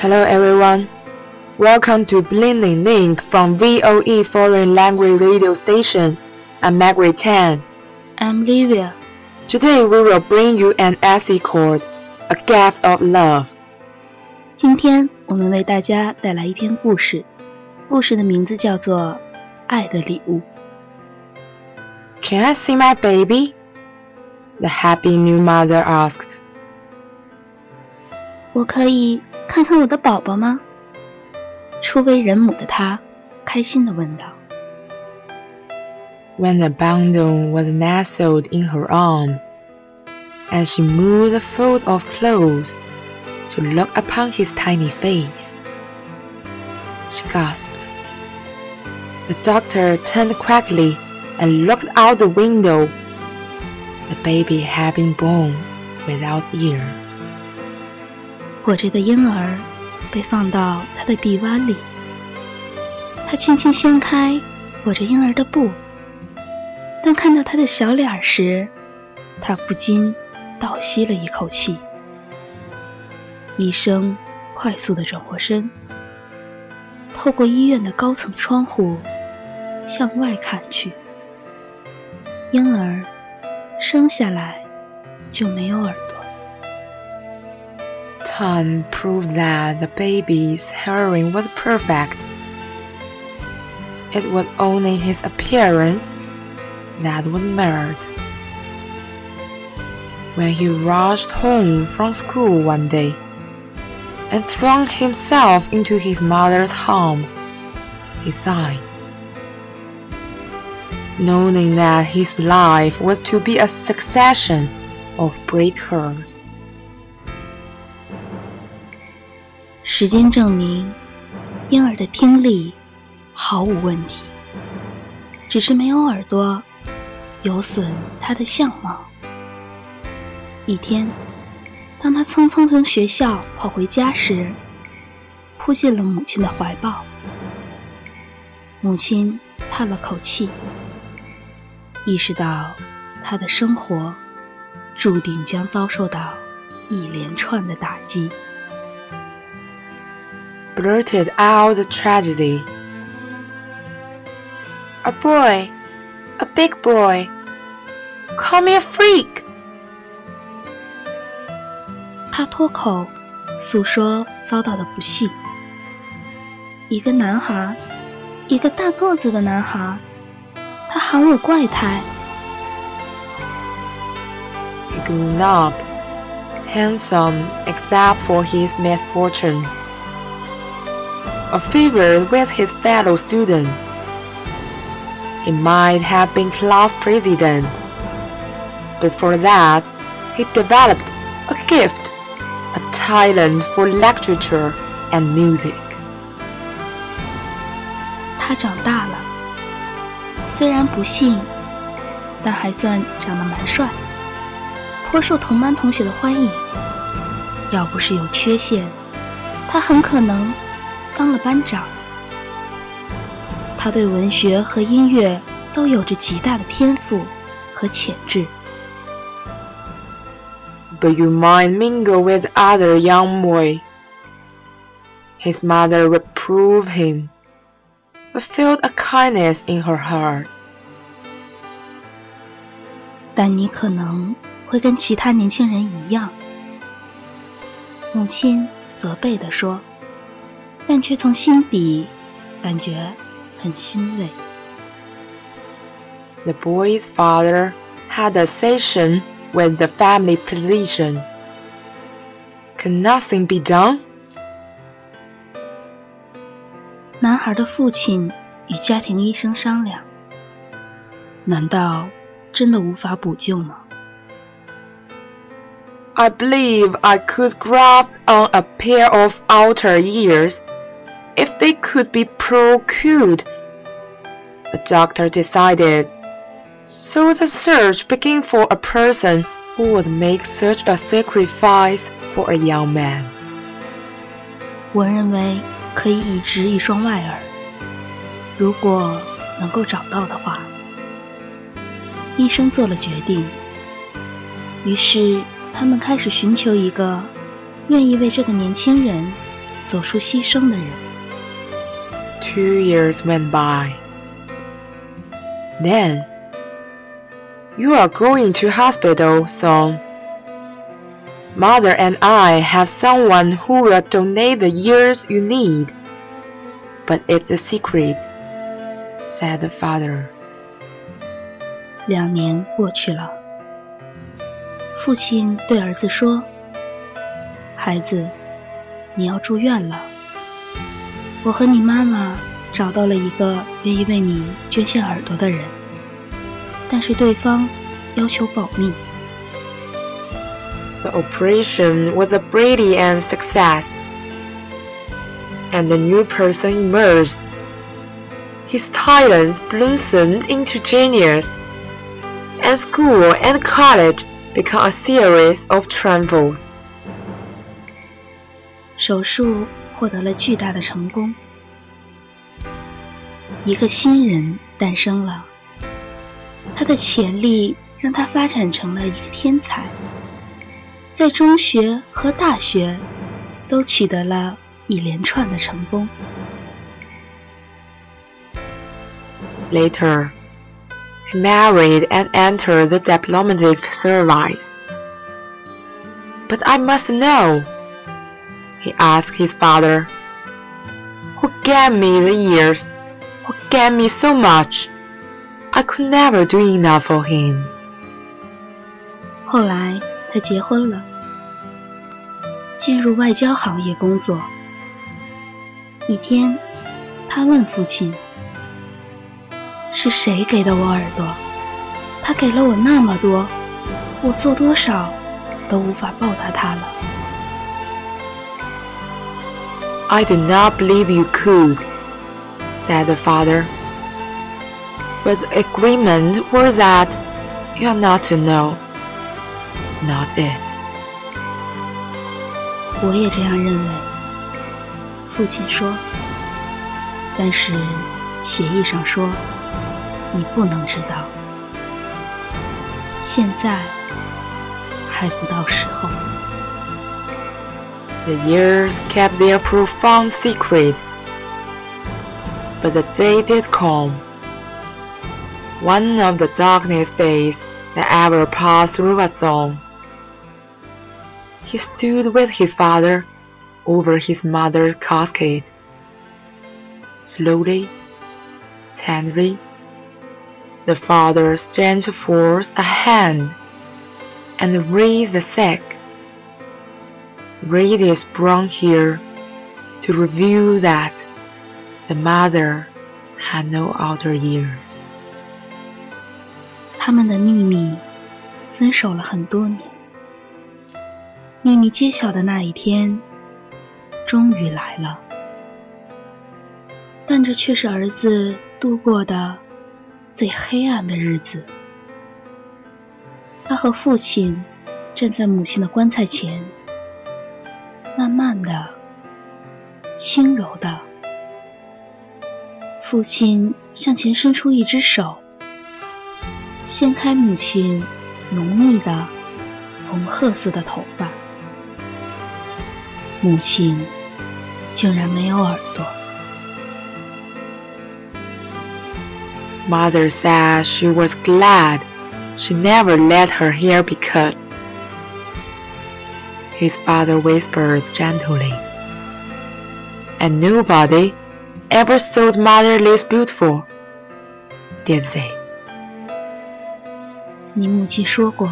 Hello everyone. Welcome to Bloom in Ink from VOE Foreign Language Radio Station. I'm Margaret Tan. I'm Livia. Today we will bring you an essay called A Gift of Love. 今天我们为大家带来一篇故事，故事的名字叫做《爱的礼物》。Can I see my baby? The happy new mother asked. 我可以看看我的宝宝吗？初为人母的她开心地问道。 When the bundle was nestled in her arms, and she moved the fold of clothes to look upon his tiny face, she gasped. The doctor turned quickly and looked out the window. The baby had been born without ears. 裹着的婴儿被放到他的臂弯里，他轻轻掀开裹着婴儿的布，当看到他的小脸时，他不禁倒吸了一口气。医生快速地转过身，透过医院的高层窗户向外看去。婴儿生下来就没有耳朵。Time proved that the baby's hearing was perfect. It was only his appearance that was marred. When he rushed home from school one day and flung himself into his mother's arms, he sighed, knowing that his life was to be a succession of breakers. 时间证明，婴儿的听力毫无问题，只是没有耳朵，有损他的相貌。一天，当他匆匆从学校跑回家时，扑进了母亲的怀抱。母亲叹了口气，意识到他的生活注定将遭受到一连串的打击。blurted out the tragedy. A boy, a big boy. Call me a freak. 他脱口诉说遭到的不幸。一个男孩，一个大个子的男孩，他喊我怪胎。 He grew up, handsome except for his misfortune. a favorite with his fellow students. He might have been class president. Before that, he developed a gift, a talent for literature and music. 他长大了，虽然不幸，但还算长得蛮帅，颇受同班同学的欢迎。要不是有缺陷，他很可能 当了班长。他对文学和音乐都有着极大的天赋和潜质。But you might mingle with other young boy. His mother reproved him, but felt a kindness in her heart. 但你可能会跟其他年轻人一样，母亲责备地说，但却从心底感觉很欣慰。The boy's father had a session with the family physician. Can nothing be done? 男孩的父亲与家庭医生商量，难道真的无法补救吗？ I believe I could graft on a pair of outer ears if they could be procured. The doctor decided. So the search began for a person who would make such a sacrifice for a young man. 我认为可以移植一双外耳，如果能够找到的话。医生做了决定，于是他们开始寻求一个愿意为这个年轻人做出牺牲的人。Two years went by. Then, you are going to hospital soon. Mother and I have someone who will donate the ears you need. But it's a secret, said the father. 两年过去了，父亲对儿子说：“孩子，你要住院了。 我和你妈妈找到了一个愿意为你捐献耳朵的人，但是对方要求保密。 The operation was a brilliant success, and the new person emerged. His talents blossomed into genius, and school and college became a series of triumphs. 手术 获得了巨大的成功，一个新人诞生了。他的潜力让他发展成了一个天才，在中学和大学都取得了一连串的成功。Later, he married and entered the diplomatic service. But I must know, he asked his father, who gave me the years, who gave me so much. I could never do enough for him. 后来他结婚了，进入外交行业工作。一天，他问父亲：“是谁给的我耳朵？他给了我那么多，我做多少都无法报答他了。I do not believe you could, said the father. But the agreement was that you are not to know, not it. ”我也这样认为，父亲说。但是协议上说，你不能知道。现在还不到时候。 The years kept their profound secret. But the day did come. One of the darkest days that ever passed through a song. He stood with his father over his mother's casket. Slowly, tenderly, the father stretched forth a hand and raised the sack raised his brown hair to reveal that The mother had no outer ears. 他们的秘密遵守了很多年。秘密揭晓的那一天，终于来了。但这却是儿子度过的最黑暗的日子。他和父亲站在母亲的棺材前，慢慢的、轻柔的，父亲向前伸出一只手，掀开母亲浓密的红褐色的头发。母亲竟然没有耳朵。Mother said she was glad she never let her hair be cut. His father whispered gently. And nobody ever thought mother less beautiful, did they? 你母亲说过，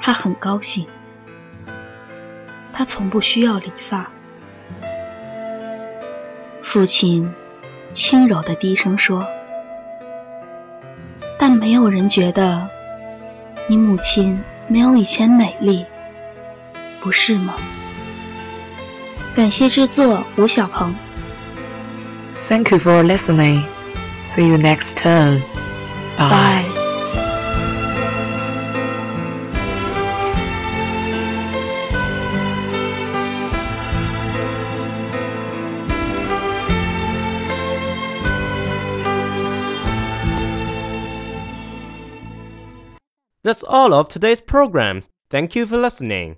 她很高兴。她从不需要理发。父亲轻柔的低声说：“但没有人觉得你母亲没有以前美丽，不是吗？”感谢制作吴小鹏。 Thank you for listening. See you next time. Bye. Bye. That's all of today's programs. Thank you for listening.